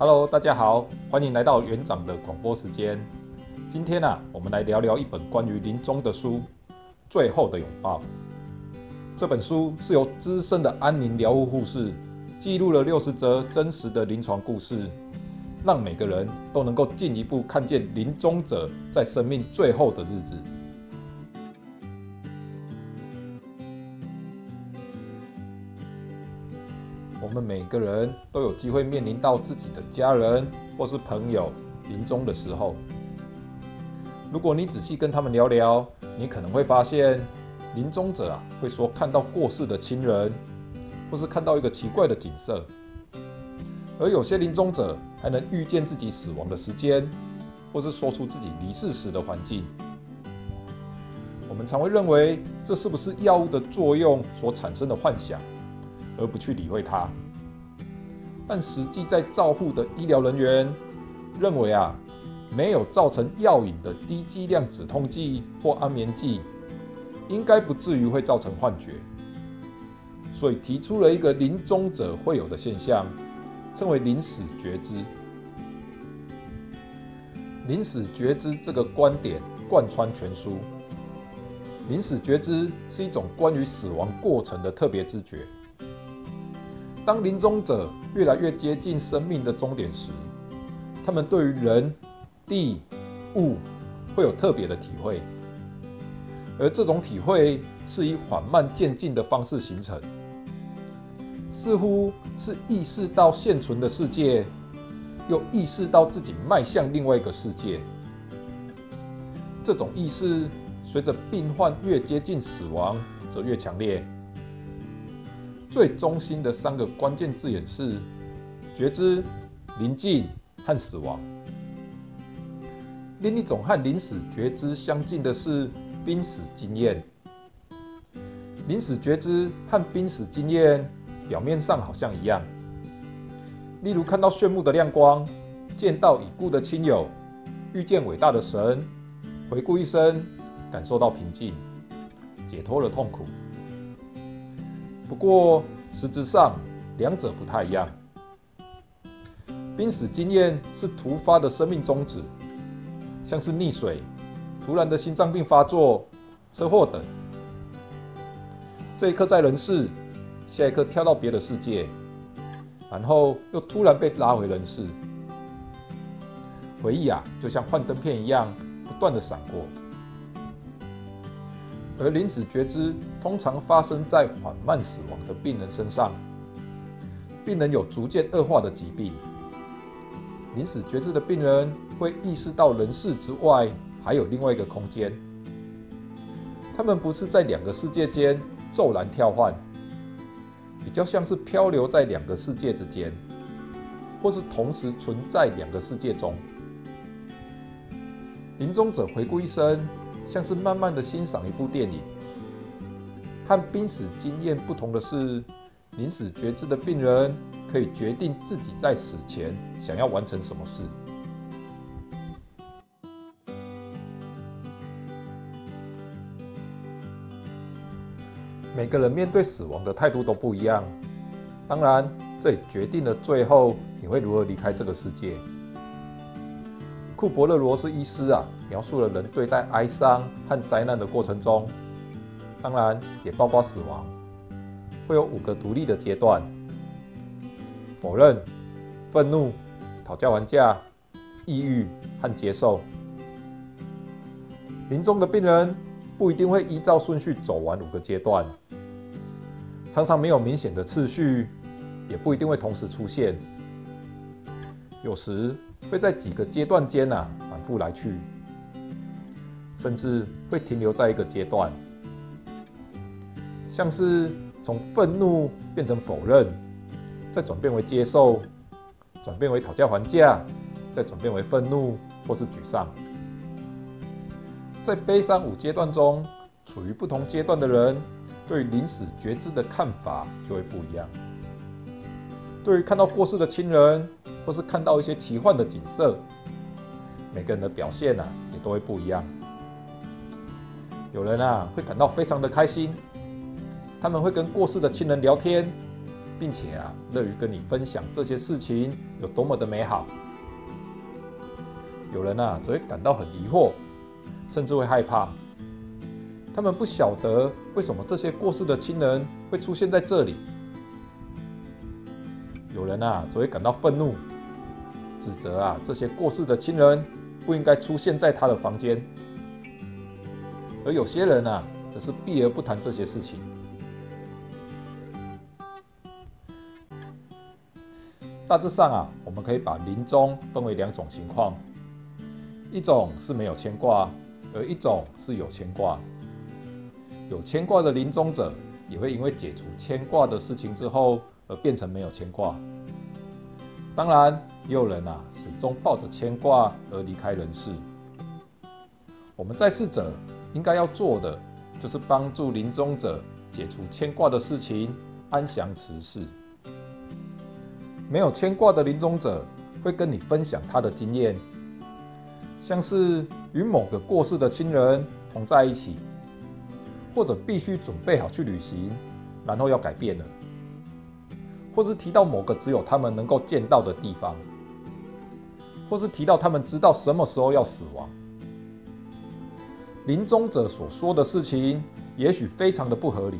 Hello，大家好，欢迎来到园长的广播时间。今天啊，我们来聊聊一本关于临终的书《最后的拥抱》。这本书是由资深的安宁疗护护士记录了六十则真实的临床故事，让每个人都能够进一步看见临终者在生命最后的日子。我们每个人都有机会面临到自己的家人或是朋友临终的时候。如果你仔细跟他们聊聊，你可能会发现，临终者啊会说看到过世的亲人，或是看到一个奇怪的景色。而有些临终者还能预见自己死亡的时间，或是说出自己离世时的环境。我们常会认为这是不是药物的作用所产生的幻想？而不去理会它，但实际在照护的医疗人员认为啊，没有造成药瘾的低剂量止痛剂或安眠剂，应该不至于会造成幻觉，所以提出了一个临终者会有的现象，称为临死觉知。临死觉知这个观点贯穿全书。临死觉知是一种关于死亡过程的特别知觉。当临终者越来越接近生命的终点时，他们对于人、地、物会有特别的体会，而这种体会是以缓慢渐进的方式形成，似乎是意识到现存的世界，又意识到自己迈向另外一个世界。这种意识随着病患越接近死亡，则越强烈。最中心的三个关键字眼是觉知、临近和死亡。另一种和临死觉知相近的是濒死经验。临死觉知和濒死经验表面上好像一样，例如看到炫目的亮光，见到已故的亲友，遇见伟大的神，回顾一生，感受到平静，解脱了痛苦。不过，实质上两者不太一样。濒死经验是突发的生命终止，像是溺水、突然的心脏病发作、车祸等。这一刻在人世，下一刻跳到别的世界，然后又突然被拉回人世。回忆啊，就像幻灯片一样，不断的闪过。而临死觉知通常发生在缓慢死亡的病人身上，病人有逐渐恶化的疾病。临死觉知的病人会意识到人世之外还有另外一个空间，他们不是在两个世界间骤然跳换，比较像是漂流在两个世界之间，或是同时存在两个世界中。临终者回顾一生。像是慢慢的欣赏一部电影，和濒死经验不同的是，临死觉知的病人可以决定自己在死前想要完成什么事。每个人面对死亡的态度都不一样，当然，这也决定了最后你会如何离开这个世界。库柏勒罗斯医师啊，描述了人对待哀伤和灾难的过程中，当然也包括死亡，会有五个独立的阶段：否认、愤怒、讨价还价、抑郁和接受。临终的病人不一定会依照顺序走完五个阶段，常常没有明显的次序，也不一定会同时出现，有时，会在几个阶段间啊反复来去，甚至会停留在一个阶段，像是从愤怒变成否认，再转变为接受，转变为讨价还价，再转变为愤怒或是沮丧。在悲伤五阶段中，处于不同阶段的人，对于临死觉知的看法就会不一样。对于看到过世的亲人，或是看到一些奇幻的景色，每个人的表现啊也都会不一样。有人啊会感到非常的开心，他们会跟过世的亲人聊天，并且啊，乐于跟你分享这些事情有多么的美好。有人啊，则会感到很疑惑，甚至会害怕。他们不晓得为什么这些过世的亲人会出现在这里。有人啊，则会感到愤怒，指责啊，这些过世的亲人不应该出现在他的房间。而有些人啊，则是避而不谈这些事情。大致上啊，我们可以把临终分为两种情况。一种是没有牵挂，而一种是有牵挂。有牵挂的临终者也会因为解除牵挂的事情之后而变成没有牵挂。当然，有人啊始终抱着牵挂而离开人世。我们在世者应该要做的就是帮助临终者解除牵挂的事情，安详辞世。没有牵挂的临终者会跟你分享他的经验。像是与某个过世的亲人同在一起，或者必须准备好去旅行，然后要改变了，或是提到某个只有他们能够见到的地方，或是提到他们知道什么时候要死亡。临终者所说的事情也许非常的不合理，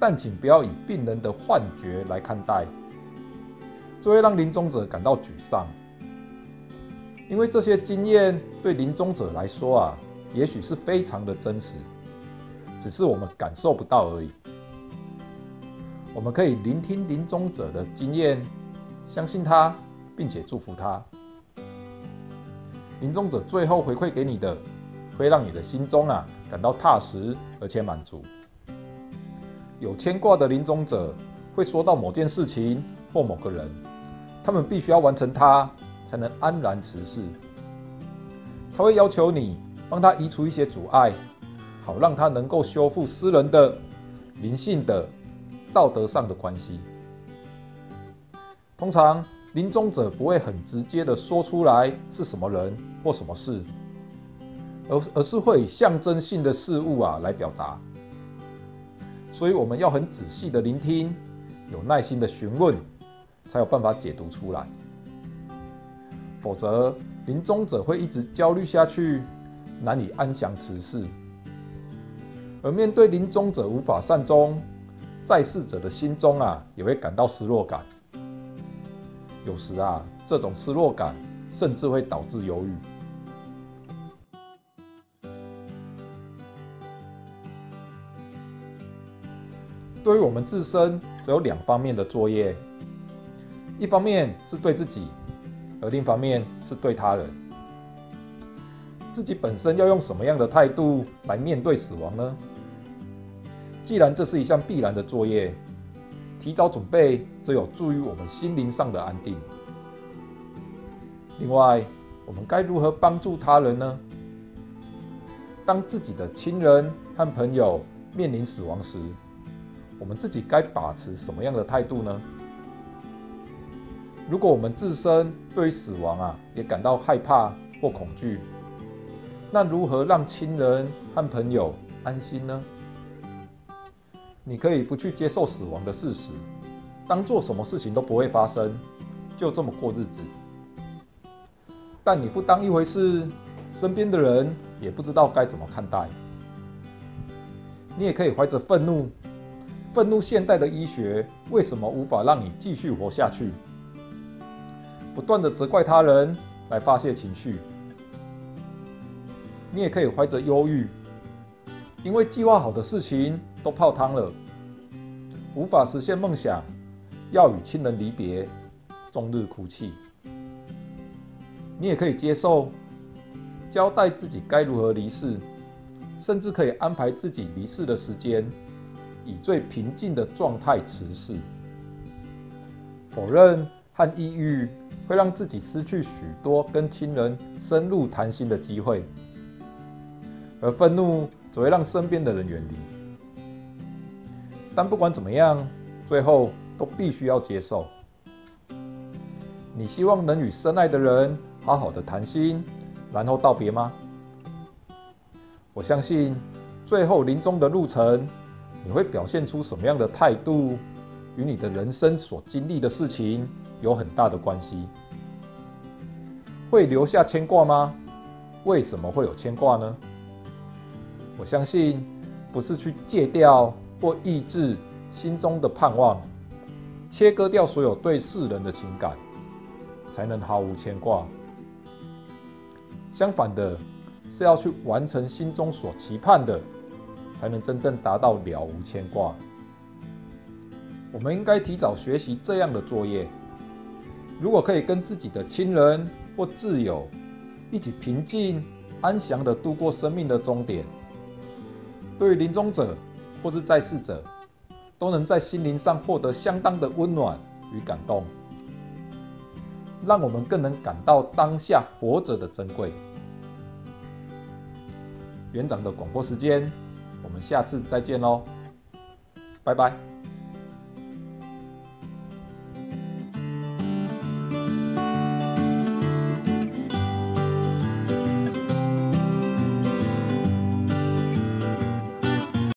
但请不要以病人的幻觉来看待，这会让临终者感到沮丧。因为这些经验对临终者来说啊，也许是非常的真实，只是我们感受不到而已。我们可以聆听临终者的经验，相信他，并且祝福他。临终者最后回馈给你的，会让你的心中啊感到踏实而且满足。有牵挂的临终者会说到某件事情或某个人，他们必须要完成它。才能安然辞世。他会要求你帮他移除一些阻碍，好让他能够修复私人的、灵性的、道德上的关系。通常临终者不会很直接的说出来是什么人或什么事，而而是会以象征性的事物啊来表达。所以我们要很仔细的聆听，有耐心的询问，才有办法解读出来。否则，临终者会一直焦虑下去，难以安详辞世。而面对临终者无法善终，在世者的心中啊，也会感到失落感。有时啊，这种失落感甚至会导致忧郁。对于我们自身，只有两方面的作业，一方面是对自己。而另一方面是对他人，自己本身要用什么样的态度来面对死亡呢？既然这是一项必然的作业，提早准备则有助于我们心灵上的安定。另外，我们该如何帮助他人呢？当自己的亲人和朋友面临死亡时，我们自己该把持什么样的态度呢？如果我们自身对于死亡啊也感到害怕或恐惧，那如何让亲人和朋友安心呢？你可以不去接受死亡的事实，当做什么事情都不会发生，就这么过日子。但你不当一回事，身边的人也不知道该怎么看待。你也可以怀着愤怒，愤怒现代的医学为什么无法让你继续活下去？不断的责怪他人来发泄情绪，你也可以怀着忧郁，因为计划好的事情都泡汤了，无法实现梦想，要与亲人离别，终日哭泣。你也可以接受，交代自己该如何离世，甚至可以安排自己离世的时间，以最平静的状态辞世。否认和抑郁。会让自己失去许多跟亲人深入谈心的机会，而愤怒只会让身边的人远离。但不管怎么样，最后都必须要接受。你希望能与深爱的人好好的谈心，然后道别吗？我相信，最后临终的路程，你会表现出什么样的态度，与你的人生所经历的事情有很大的关系。会留下牵挂吗？为什么会有牵挂呢？我相信，不是去戒掉或抑制心中的盼望，切割掉所有对世人的情感，才能毫无牵挂。相反的，是要去完成心中所期盼的，才能真正达到了无牵挂。我们应该提早学习这样的作业。如果可以跟自己的亲人或挚友一起平静安详地度过生命的终点，对于临终者或是在世者，都能在心灵上获得相当的温暖与感动，让我们更能感到当下活着的珍贵。园长的广播时间，我们下次再见喽，拜拜。